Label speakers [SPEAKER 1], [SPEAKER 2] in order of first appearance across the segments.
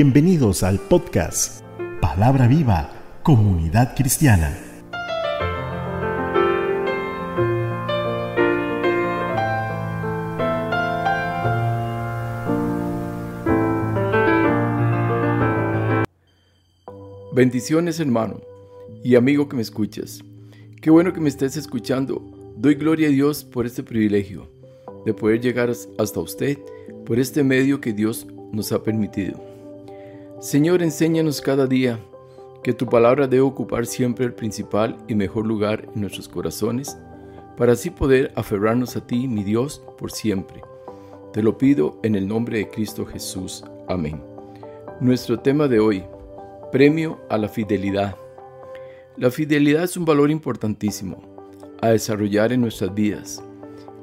[SPEAKER 1] Bienvenidos al podcast Palabra Viva, Comunidad Cristiana.
[SPEAKER 2] Bendiciones hermano y amigo que me escuchas. Qué bueno que me estés escuchando. Doy gloria a Dios por este privilegio de poder llegar hasta usted por este medio que Dios nos ha permitido. Señor, enséñanos cada día que tu palabra debe ocupar siempre el principal y mejor lugar en nuestros corazones, para así poder aferrarnos a ti, mi Dios, por siempre. Te lo pido en el nombre de Cristo Jesús. Amén. Nuestro tema de hoy, premio a la fidelidad. La fidelidad es un valor importantísimo a desarrollar en nuestras vidas.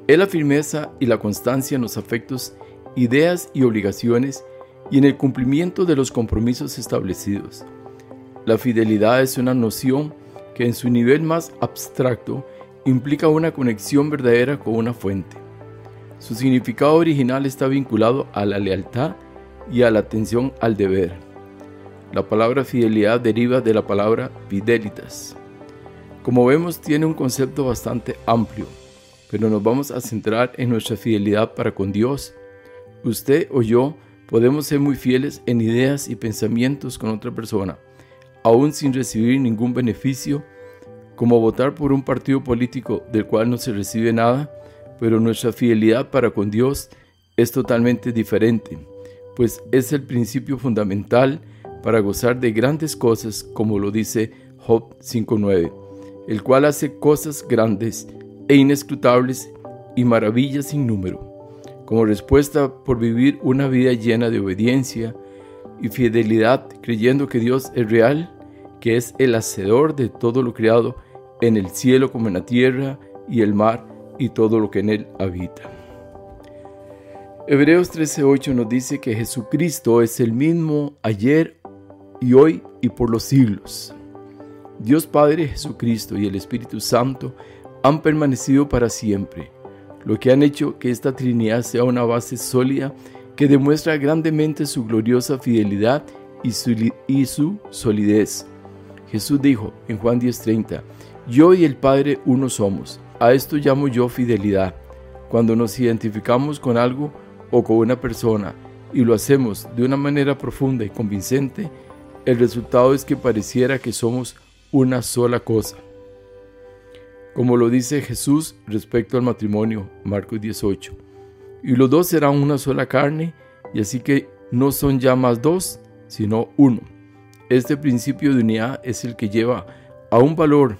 [SPEAKER 2] Es la firmeza y la constancia en los afectos, ideas y obligaciones y en el cumplimiento de los compromisos establecidos. La fidelidad es una noción que en su nivel más abstracto implica una conexión verdadera con una fuente. Su significado original está vinculado a la lealtad y a la atención al deber. La palabra fidelidad deriva de la palabra fidelitas. Como vemos tiene un concepto bastante amplio, pero nos vamos a centrar en nuestra fidelidad para con Dios. Usted o yo Podemos ser muy fieles en ideas y pensamientos con otra persona, aún sin recibir ningún beneficio, como votar por un partido político del cual no se recibe nada, pero nuestra fidelidad para con Dios es totalmente diferente, pues es el principio fundamental para gozar de grandes cosas, como lo dice Job 5.9, el cual hace cosas grandes e inescrutables y maravillas sin número como respuesta por vivir una vida llena de obediencia y fidelidad, creyendo que Dios es real, que es el hacedor de todo lo creado en el cielo como en la tierra y el mar y todo lo que en él habita. Hebreos 13:8 nos dice que Jesucristo es el mismo ayer y hoy y por los siglos. Dios Padre, Jesucristo y el Espíritu Santo han permanecido para siempre lo que han hecho que esta Trinidad sea una base sólida que demuestra grandemente su gloriosa fidelidad y su, solidez. Jesús dijo en Juan 10:30, Yo y el Padre uno somos. A esto llamo yo fidelidad. Cuando nos identificamos con algo o con una persona y lo hacemos de una manera profunda y convincente, el resultado es que pareciera que somos una sola cosa como lo dice Jesús respecto al matrimonio, Marcos 18. Y los dos serán una sola carne, y así que no son ya más dos, sino uno. Este principio de unidad es el que lleva a un valor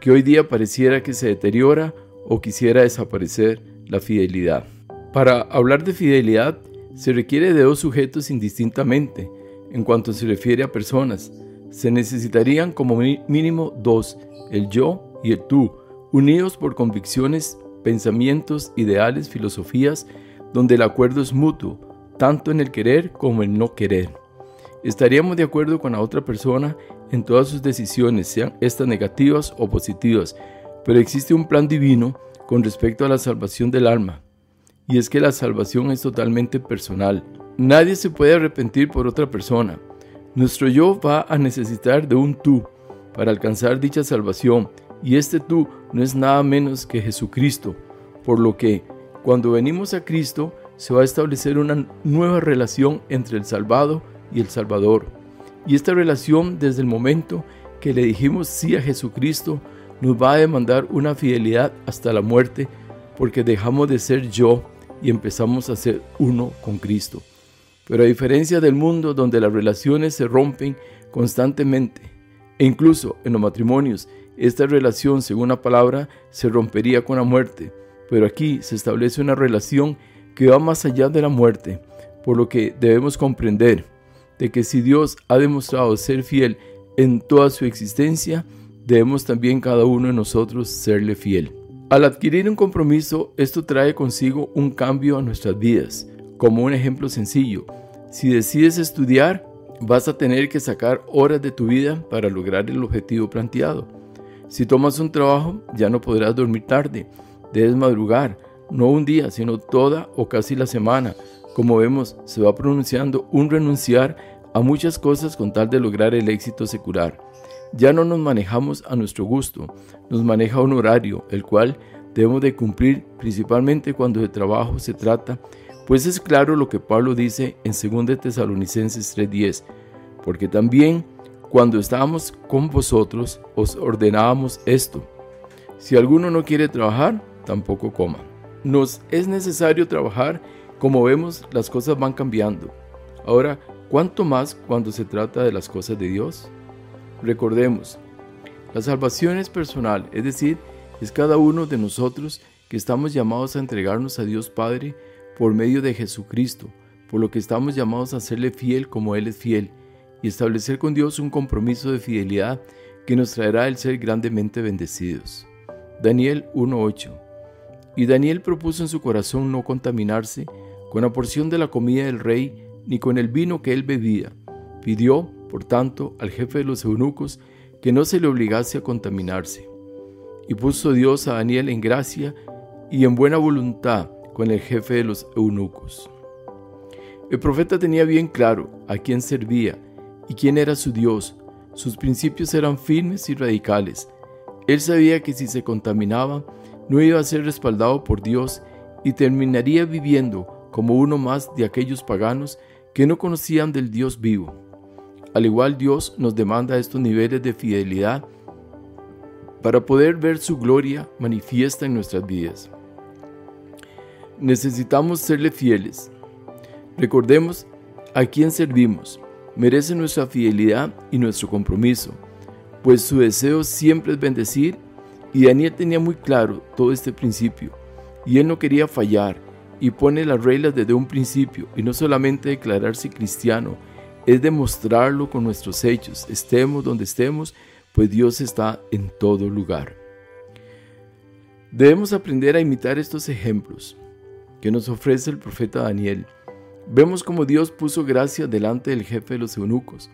[SPEAKER 2] que hoy día pareciera que se deteriora o quisiera desaparecer, la fidelidad. Para hablar de fidelidad se requiere de dos sujetos indistintamente en cuanto se refiere a personas. Se necesitarían como mínimo dos, el yo y el tú, unidos por convicciones, pensamientos, ideales, filosofías, donde el acuerdo es mutuo, tanto en el querer como en no querer. Estaríamos de acuerdo con la otra persona en todas sus decisiones, sean estas negativas o positivas, pero existe un plan divino con respecto a la salvación del alma, y es que la salvación es totalmente personal. Nadie se puede arrepentir por otra persona. Nuestro yo va a necesitar de un tú para alcanzar dicha salvación, y este tú no es nada menos que Jesucristo, por lo que cuando venimos a Cristo se va a establecer una nueva relación entre el salvado y el Salvador. Y esta relación desde el momento que le dijimos sí a Jesucristo nos va a demandar una fidelidad hasta la muerte porque dejamos de ser yo y empezamos a ser uno con Cristo. Pero a diferencia del mundo donde las relaciones se rompen constantemente, e incluso en los matrimonios esta relación, según la palabra, se rompería con la muerte, pero aquí se establece una relación que va más allá de la muerte, por lo que debemos comprender de que si Dios ha demostrado ser fiel en toda su existencia, debemos también cada uno de nosotros serle fiel. Al adquirir un compromiso, esto trae consigo un cambio a nuestras vidas. Como un ejemplo sencillo, si decides estudiar, vas a tener que sacar horas de tu vida para lograr el objetivo planteado. Si tomas un trabajo, ya no podrás dormir tarde, debes madrugar, no un día, sino toda o casi la semana. Como vemos, se va pronunciando un renunciar a muchas cosas con tal de lograr el éxito secular. Ya no nos manejamos a nuestro gusto, nos maneja un horario, el cual debemos de cumplir principalmente cuando de trabajo se trata, pues es claro lo que Pablo dice en 2 Tesalonicenses 3:10, porque también cuando estábamos con vosotros os ordenábamos esto, si alguno no quiere trabajar, tampoco coma. Nos es necesario trabajar, como vemos las cosas van cambiando. Ahora, ¿cuánto más cuando se trata de las cosas de Dios? Recordemos, la salvación es personal, es decir, es cada uno de nosotros que estamos llamados a entregarnos a Dios Padre por medio de Jesucristo, por lo que estamos llamados a serle fiel como Él es fiel y establecer con Dios un compromiso de fidelidad que nos traerá el ser grandemente bendecidos. Daniel 1.8 Y Daniel propuso en su corazón no contaminarse con la porción de la comida del rey ni con el vino que él bebía. Pidió por tanto, al jefe de los eunucos que no se le obligase a contaminarse. Y puso Dios a Daniel en gracia y en buena voluntad con el jefe de los eunucos. El profeta tenía bien claro a quién servía y quién era su Dios. Sus principios eran firmes y radicales. Él sabía que si se contaminaba, no iba a ser respaldado por Dios y terminaría viviendo como uno más de aquellos paganos que no conocían del Dios vivo. Al igual Dios nos demanda estos niveles de fidelidad para poder ver su gloria manifiesta en nuestras vidas. Necesitamos serle fieles. Recordemos a quién servimos. Merece nuestra fidelidad y nuestro compromiso, pues su deseo siempre es bendecir y Daniel tenía muy claro todo este principio y él no quería fallar y pone las reglas desde un principio y no solamente declararse cristiano, es demostrarlo con nuestros hechos, estemos donde estemos, pues Dios está en todo lugar. Debemos aprender a imitar estos ejemplos que nos ofrece el profeta Daniel. Vemos como Dios puso gracia delante del jefe de los eunucos,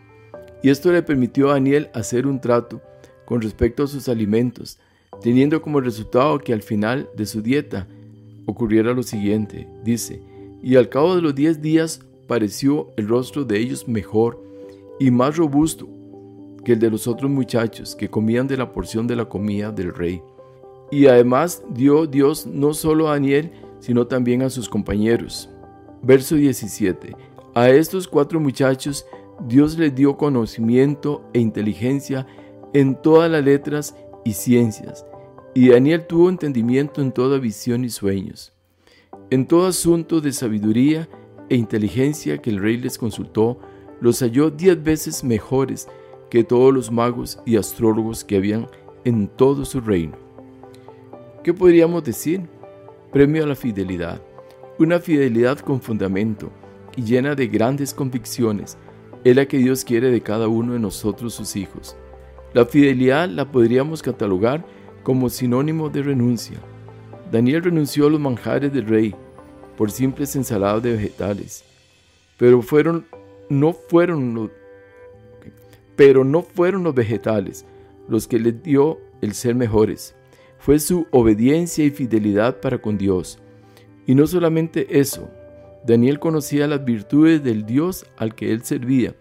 [SPEAKER 2] y esto le permitió a Daniel hacer un trato con respecto a sus alimentos, teniendo como resultado que al final de su dieta ocurriera lo siguiente, dice, y al cabo de los diez días pareció el rostro de ellos mejor y más robusto que el de los otros muchachos que comían de la porción de la comida del rey. Y además dio Dios no solo a Daniel, sino también a sus compañeros. Verso 17. A estos cuatro muchachos Dios les dio conocimiento e inteligencia en todas las letras y ciencias, y Daniel tuvo entendimiento en toda visión y sueños. En todo asunto de sabiduría e inteligencia que el rey les consultó, los halló diez veces mejores que todos los magos y astrólogos que habían en todo su reino. ¿Qué podríamos decir? Premio a la fidelidad. Una fidelidad con fundamento y llena de grandes convicciones es la que Dios quiere de cada uno de nosotros sus hijos. La fidelidad la podríamos catalogar como sinónimo de renuncia. Daniel renunció a los manjares del rey, por simples ensaladas de vegetales. Pero fueron, no fueron los, pero no fueron los vegetales los que les dio el ser mejores. Fue su obediencia y fidelidad para con Dios. Y no solamente eso, Daniel conocía las virtudes del Dios al que él servía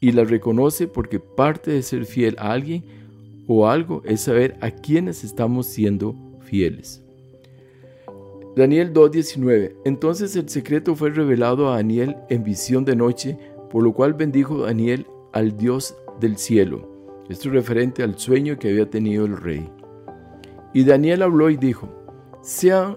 [SPEAKER 2] y las reconoce porque parte de ser fiel a alguien o algo es saber a quienes estamos siendo fieles. Daniel 2.19 Entonces el secreto fue revelado a Daniel en visión de noche, por lo cual bendijo Daniel al Dios del cielo. Esto es referente al sueño que había tenido el rey. Y Daniel habló y dijo, sea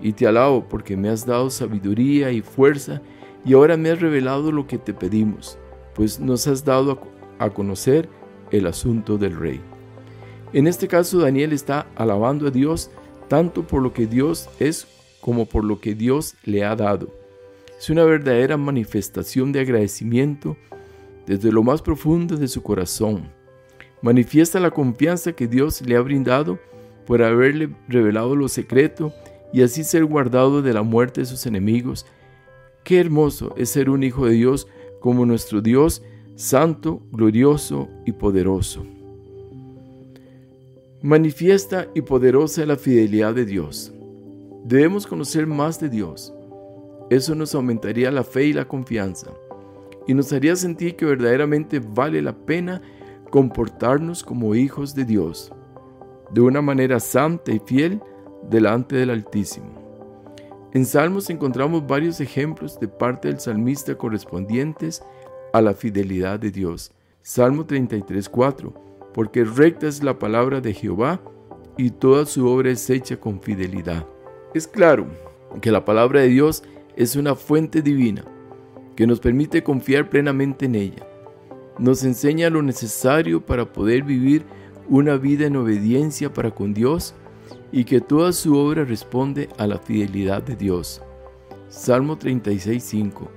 [SPEAKER 2] y te alabo porque me has dado sabiduría y fuerza y ahora me has revelado lo que te pedimos, pues nos has dado a conocer el asunto del rey. En este caso Daniel está alabando a Dios tanto por lo que Dios es como por lo que Dios le ha dado. Es una verdadera manifestación de agradecimiento desde lo más profundo de su corazón. Manifiesta la confianza que Dios le ha brindado por haberle revelado lo secreto y así ser guardado de la muerte de sus enemigos. Qué hermoso es ser un hijo de Dios como nuestro Dios, santo, glorioso y poderoso. Manifiesta y poderosa la fidelidad de Dios. Debemos conocer más de Dios. Eso nos aumentaría la fe y la confianza y nos haría sentir que verdaderamente vale la pena comportarnos como hijos de Dios, de una manera santa y fiel delante del Altísimo. En Salmos encontramos varios ejemplos de parte del salmista correspondientes a la fidelidad de Dios. Salmo 33.4 Porque recta es la palabra de Jehová y toda su obra es hecha con fidelidad. Es claro que la palabra de Dios es una fuente divina que nos permite confiar plenamente en ella. Nos enseña lo necesario para poder vivir una vida en obediencia para con Dios y que toda su obra responde a la fidelidad de Dios. Salmo 36:5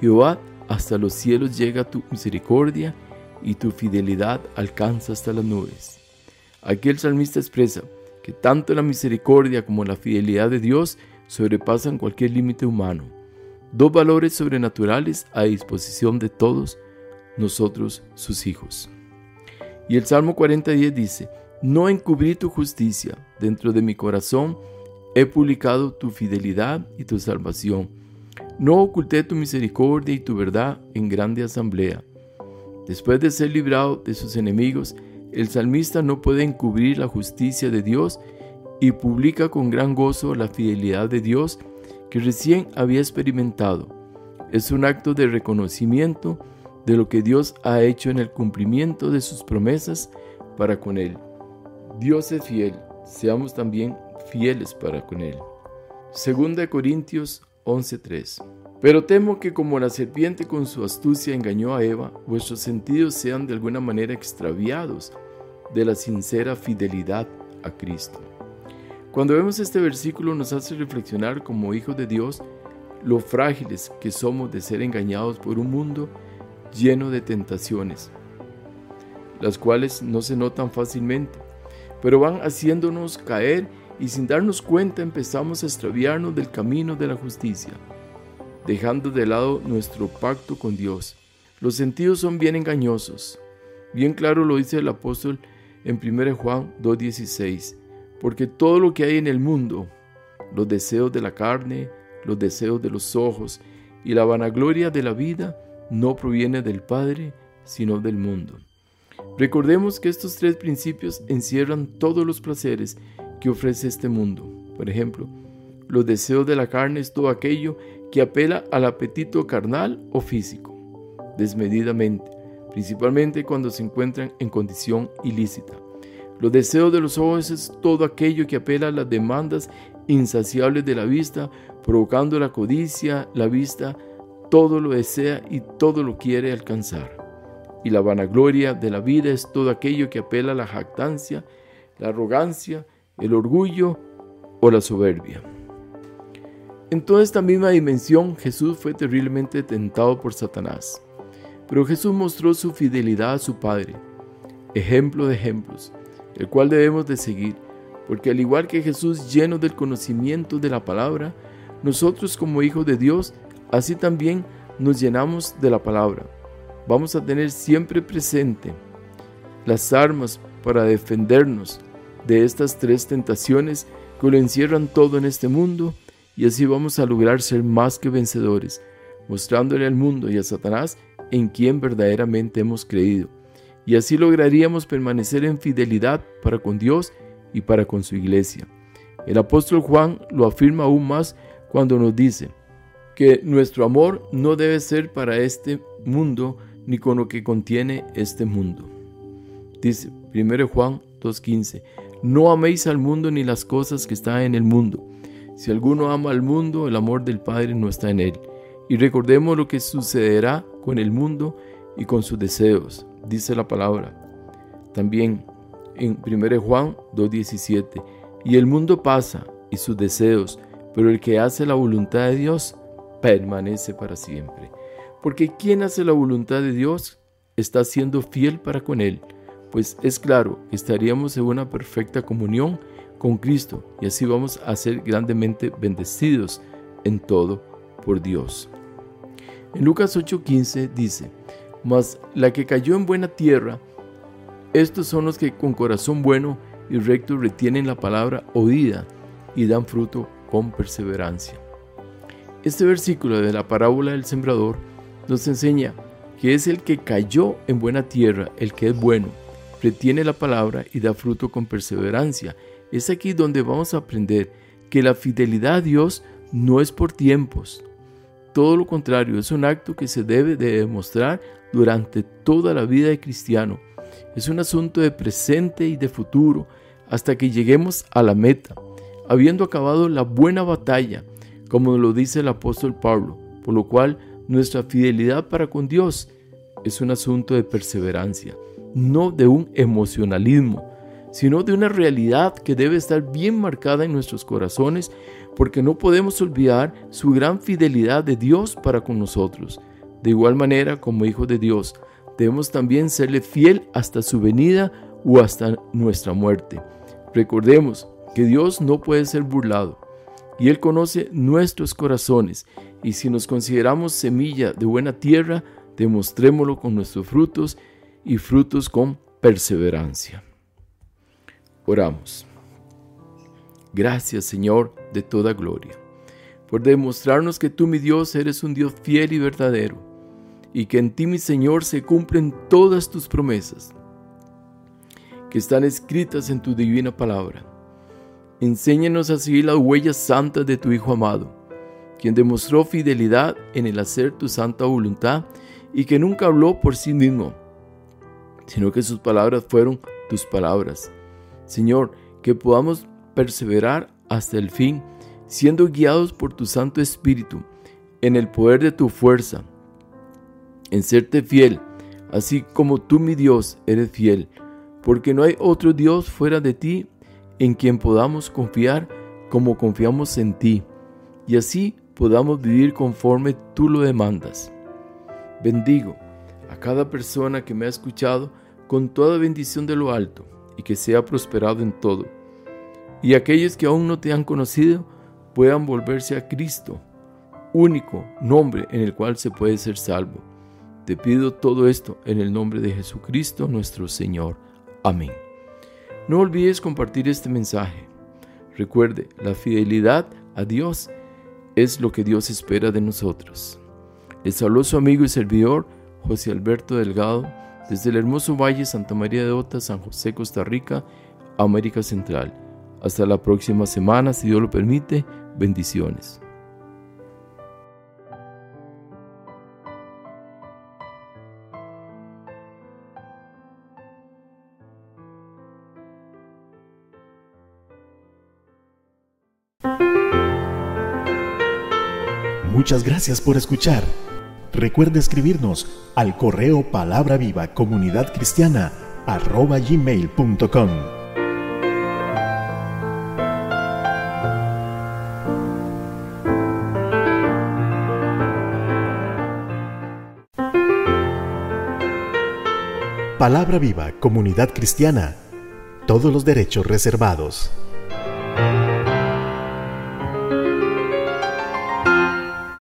[SPEAKER 2] Jehová, hasta los cielos llega tu misericordia y tu fidelidad alcanza hasta las nubes. Aquí el salmista expresa que tanto la misericordia como la fidelidad de Dios sobrepasan cualquier límite humano dos valores sobrenaturales a disposición de todos nosotros, sus hijos. Y el Salmo 40.10 dice, no encubrí tu justicia, dentro de mi corazón he publicado tu fidelidad y tu salvación. No oculté tu misericordia y tu verdad en grande asamblea. Después de ser librado de sus enemigos, el salmista no puede encubrir la justicia de Dios y publica con gran gozo la fidelidad de Dios que recién había experimentado. Es un acto de reconocimiento de lo que Dios ha hecho en el cumplimiento de sus promesas para con Él. Dios es fiel, seamos también fieles para con Él. Segunda de Corintios 11:3 Pero temo que como la serpiente con su astucia engañó a Eva, vuestros sentidos sean de alguna manera extraviados de la sincera fidelidad a Cristo. Cuando vemos este versículo nos hace reflexionar como hijos de Dios lo frágiles que somos de ser engañados por un mundo lleno de tentaciones, las cuales no se notan fácilmente, pero van haciéndonos caer y sin darnos cuenta empezamos a extraviarnos del camino de la justicia, dejando de lado nuestro pacto con Dios. Los sentidos son bien engañosos. Bien claro lo dice el apóstol en 1 Juan 2.16 porque todo lo que hay en el mundo, los deseos de la carne, los deseos de los ojos y la vanagloria de la vida, no proviene del Padre, sino del mundo. Recordemos que estos tres principios encierran todos los placeres que ofrece este mundo. Por ejemplo, los deseos de la carne es todo aquello que apela al apetito carnal o físico, desmedidamente, principalmente cuando se encuentran en condición ilícita. Los deseos de los ojos es todo aquello que apela a las demandas insaciables de la vista, provocando la codicia, la vista, todo lo desea y todo lo quiere alcanzar. Y la vanagloria de la vida es todo aquello que apela a la jactancia, la arrogancia, el orgullo o la soberbia. En toda esta misma dimensión Jesús fue terriblemente tentado por Satanás. Pero Jesús mostró su fidelidad a su Padre, ejemplo de ejemplos, el cual debemos de seguir, porque al igual que Jesús lleno del conocimiento de la palabra, nosotros como hijos de Dios, así también nos llenamos de la palabra. Vamos a tener siempre presente las armas para defendernos de estas tres tentaciones que lo encierran todo en este mundo y así vamos a lograr ser más que vencedores, mostrándole al mundo y a Satanás en quien verdaderamente hemos creído y así lograríamos permanecer en fidelidad para con Dios y para con su iglesia. El apóstol Juan lo afirma aún más cuando nos dice que nuestro amor no debe ser para este mundo ni con lo que contiene este mundo. Dice 1 Juan 2.15, no améis al mundo ni las cosas que están en el mundo. Si alguno ama al mundo, el amor del Padre no está en él. Y recordemos lo que sucederá con el mundo y con sus deseos dice la palabra. También en 1 Juan 2.17, y el mundo pasa y sus deseos, pero el que hace la voluntad de Dios permanece para siempre. Porque ¿quién hace la voluntad de Dios? está siendo fiel para con Él, pues es claro que estaríamos en una perfecta comunión con Cristo y así vamos a ser grandemente bendecidos en todo por Dios. En Lucas 8:15 dice, Mas la que cayó en buena tierra, estos son los que con corazón bueno y recto retienen la palabra oída y dan fruto con perseverancia. Este versículo de la parábola del sembrador nos enseña que es el que cayó en buena tierra, el que es bueno, retiene la palabra y da fruto con perseverancia. Es aquí donde vamos a aprender que la fidelidad a Dios no es por tiempos. Todo lo contrario, es un acto que se debe de demostrar durante toda la vida de cristiano. Es un asunto de presente y de futuro hasta que lleguemos a la meta, habiendo acabado la buena batalla, como lo dice el apóstol Pablo, por lo cual nuestra fidelidad para con Dios es un asunto de perseverancia, no de un emocionalismo, sino de una realidad que debe estar bien marcada en nuestros corazones, porque no podemos olvidar su gran fidelidad de Dios para con nosotros. De igual manera, como hijos de Dios, debemos también serle fiel hasta su venida o hasta nuestra muerte. Recordemos que Dios no puede ser burlado y Él conoce nuestros corazones y si nos consideramos semilla de buena tierra, demostrémoslo con nuestros frutos y frutos con perseverancia. Oramos. Gracias Señor de toda gloria, por demostrarnos que tú mi Dios eres un Dios fiel y verdadero, y que en ti mi Señor se cumplen todas tus promesas, que están escritas en tu divina palabra. Enséñanos a seguir las huellas santas de tu Hijo amado, quien demostró fidelidad en el hacer tu santa voluntad y que nunca habló por sí mismo, sino que sus palabras fueron tus palabras. Señor, que podamos perseverar hasta el fin, siendo guiados por tu Santo Espíritu, en el poder de tu fuerza, en serte fiel, así como tú, mi Dios, eres fiel, porque no hay otro Dios fuera de ti en quien podamos confiar como confiamos en ti, y así podamos vivir conforme tú lo demandas. Bendigo a cada persona que me ha escuchado con toda bendición de lo alto y que sea prosperado en todo. Y aquellos que aún no te han conocido puedan volverse a Cristo, único nombre en el cual se puede ser salvo. Te pido todo esto en el nombre de Jesucristo nuestro Señor. Amén. No olvides compartir este mensaje. Recuerde, la fidelidad a Dios es lo que Dios espera de nosotros. Les habló su amigo y servidor José Alberto Delgado desde el hermoso Valle Santa María de Ota, San José, Costa Rica, América Central. Hasta la próxima semana, si Dios lo permite. Bendiciones.
[SPEAKER 1] Muchas gracias por escuchar. Recuerde escribirnos al correo palabra viva comunidad cristiana arroba gmail.com. Palabra viva comunidad cristiana. Todos los derechos reservados.